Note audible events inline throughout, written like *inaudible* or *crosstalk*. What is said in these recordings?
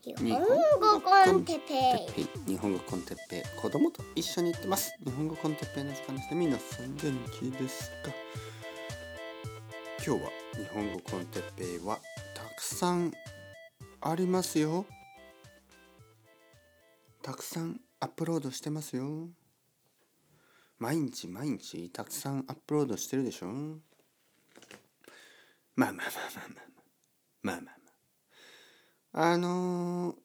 日本語 con テッペイ。日本語 con テッペイ。子供と一緒に行ってます。日本語 con テッペイの時間ですねみんなさん元気ですか今日は日本語 con テッペイはたくさんありますよ。たくさんアップロードしてますよ。毎日毎日たくさんアップロードしてるでしょ。まあまあまあまあまあ。あのー、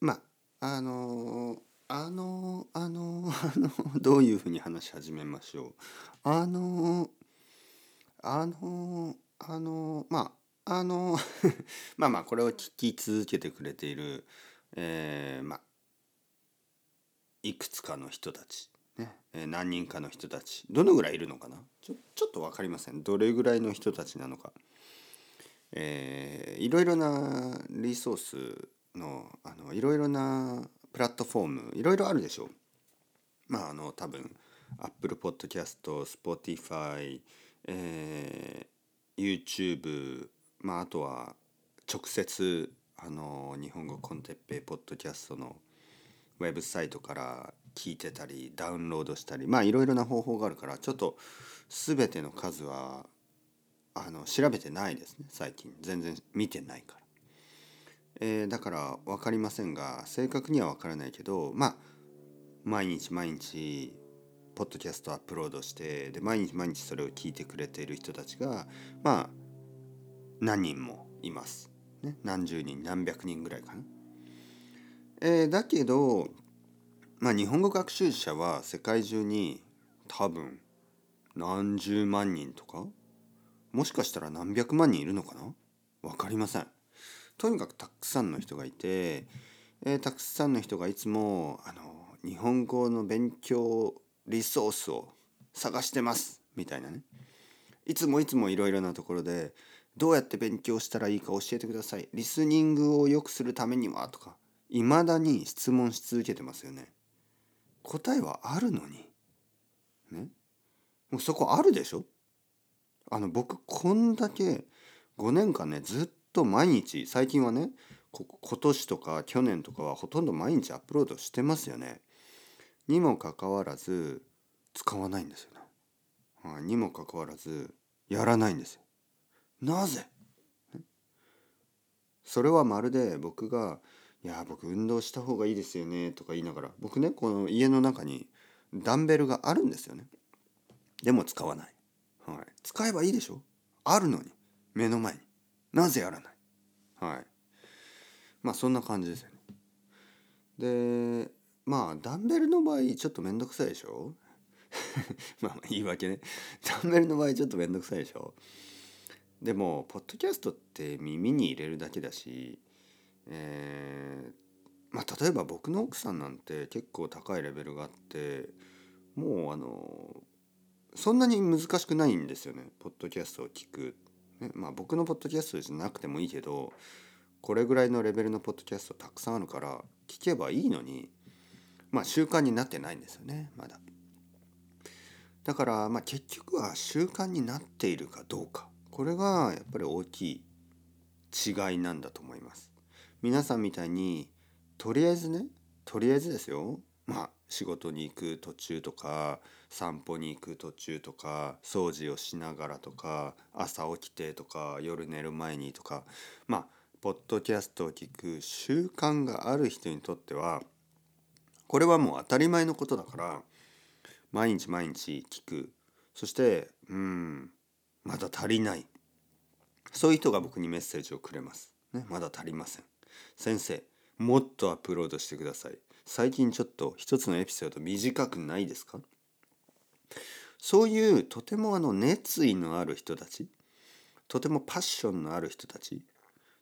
まああのー、あのー、あのあのどういうふうに話し始めましょう。あのあのあのまああの *laughs* まあまあこれを聞き続けてくれているえー、まあいくつかの人たちね、え何人かの人たちどのぐらいいるのかな？ちょちょっと分かりません。どれぐらいの人たちなのか。えー、いろいろなリソースのあのいろいろなプラットフォームいろいろあるでしょう。まああの多分 Apple Podcast、Spotify、えー、YouTube、まあ、あとは直接あの日本語コンテッペイポッドキャストのウェブサイトから聞いてたりダウンロードしたりまあいろいろな方法があるからちょっと全ての数はあの調べてないですね最近。全然見てないから、えー、だから分かりませんが正確には分からないけどまあ毎日毎日ポッドキャストアップロードしてで毎日毎日それを聞いてくれている人たちがまあ何人もいます、ね、何十人何百人ぐらいかな。えー、だけどまあ日本語学習者は世界中に多分何十万人とかもしかしたら何百万人いるのかな？分かりません。とにかくたくさんの人がいて、えー、たくさんの人がいつもあの日本語の勉強リソースを探してます。みたいなね。いつもいつもいろいろなところでどうやって勉強したらいいか教えてください。リスニングを良くするためにはとかいまだに質問し続けてますよね。答えはあるのに。ね。もうそこあるでしょ？あの僕こんだけ5年間ねずっと毎日最近はね今年とか去年とかはほとんど毎日アップロードしてますよね。にもかかわらず使わないんですよね。はい、にもかかわらずやらないんですよ。なぜ？それはまるで僕が「いや僕運動した方がいいですよね」とか言いながら僕ねこの家の中にダンベルがあるんですよね。でも使わない。はい、使えばいいでしょ？あるのに。目の前に。なぜやらない？はい。まあそんな感じですよね。でまあダンベルの場合ちょっと面倒くさいでしょ？*laughs* まあ言い訳ね。ダンベルの場合ちょっと面倒くさいでしょ？でもポッドキャストって耳に入れるだけだしえー、まあ例えば僕の奥さんなんて結構高いレベルがあってもうあのそんなに難しくないんですよね。ポッドキャストを聞く、ね、まあ僕のポッドキャストじゃなくてもいいけどこれぐらいのレベルのポッドキャストたくさんあるから聞けばいいのにまあ習慣になってないんですよね。まだ。だからまあ結局は習慣になっているかどうか。これがやっぱり大きい違いなんだと思います。皆さんみたいにとりあえずねとりあえずですよ。まあ仕事に行く途中とか散歩に行く途中とか掃除をしながらとか朝起きてとか夜寝る前にとかまあポッドキャストを聞く習慣がある人にとってはこれはもう当たり前のことだから毎日毎日聞くそしてうんまだ足りないそういう人が僕にメッセージをくれます。ね、まだ足りません。先生もっとアップロードしてください。最近ちょっと一つのエピソード短くないですか？そういうとてもあの熱意のある人たちとてもパッションのある人たち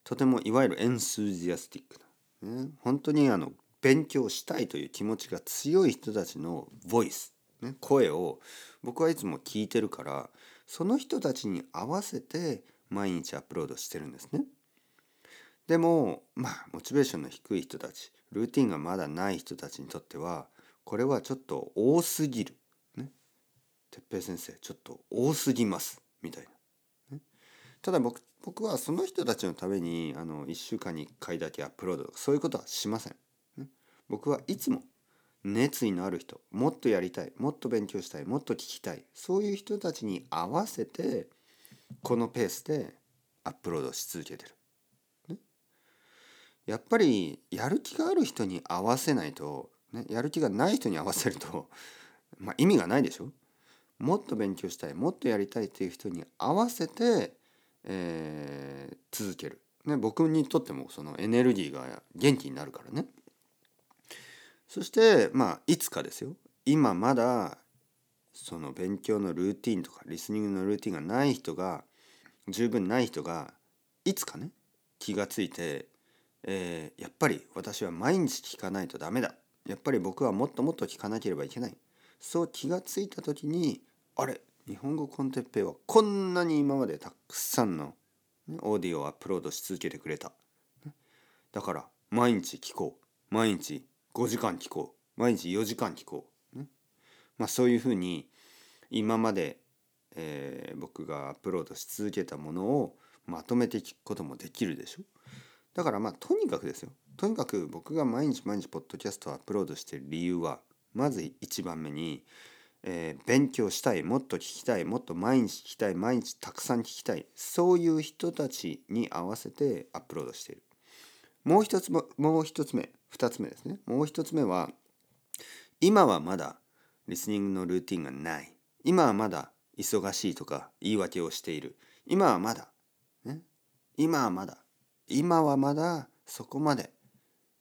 とてもいわゆるエンスージアスティックな、ね、本当にあの勉強したいという気持ちが強い人たちのボイス、ね、声を僕はいつも聞いてるからその人たちに合わせて毎日アップロードしてるんですね。でもまあモチベーションの低い人たちルーティンがまだない人たちにとってはこれはちょっと多すぎる。ね。哲平先生ちょっと多すぎますみたいな。ね、ただ僕僕はその人たちのためにあの1週間に1回だけアップロードそういうことはしません。ね、僕はいつも熱意のある人もっとやりたいもっと勉強したいもっと聞きたいそういう人たちに合わせてこのペースでアップロードし続けてる。やっぱりやる気がある人に合わせないと、ね、やる気がない人に合わせると、*laughs* まあ、意味がないでしょ？もっと勉強したいもっとやりたいっていう人に合わせて、えー、続ける、ね、僕にとってもそのエネルギーが元気になるからね。そしてまあいつかですよ。今まだその勉強のルーティンとかリスニングのルーティンがない人が十分ない人がいつかね気がついて、えー、やっぱり私は毎日聞かないとダメだ。やっぱり僕はもっともっと聞かなければいけない。そう気がついた時にあれ日本語コンテッペイはこんなに今までたくさんの、オーディオをアップロードし続けてくれた。だから毎日聞こう。毎日5時間聞こう。毎日4時間聞こう、まあ、そういうふうに今まで、えー、僕がアップロードし続けたものをまとめて聞くこともできるでしょ。だからまあとにかくですよ。とにかく僕が毎日毎日ポッドキャストをアップロードしている理由はまず1番目に、えー、勉強したいもっと聞きたいもっと毎日聞きたい毎日たくさん聞きたいそういう人たちに合わせてアップロードしている。もう一つももう一つ目2つ目ですね。もう1つ目は今はまだリスニングのルーティンがない。今はまだ忙しいとか言い訳をしている。今はまだ、ね、今はまだ今はまだそこまで、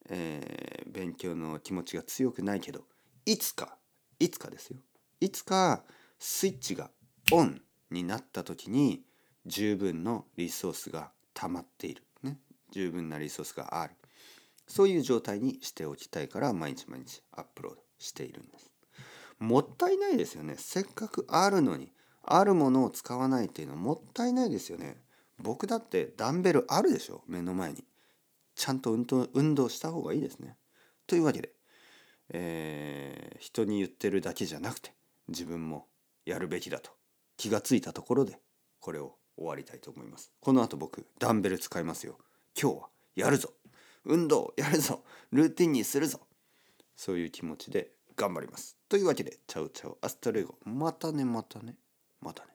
えー、勉強の気持ちが強くないけどいつかいつかですよいつかスイッチがオンになった時に十分のリソースが溜まっている、ね、十分なリソースがあるそういう状態にしておきたいから毎日毎日アップロードしているんです。もったいないですよね。せっかくあるのにあるものを使わないっていうのはもったいないですよね。僕だってダンベルあるでしょ？目の前に。ちゃんと運動運動した方がいいですね。というわけで、えー、人に言ってるだけじゃなくて自分もやるべきだと気がついたところでこれを終わりたいと思います。この後僕ダンベル使いますよ。今日はやるぞ運動やるぞルーティンにするぞそういう気持ちで頑張りますというわけでチャウチャウアストレイゴまたねまたねまたね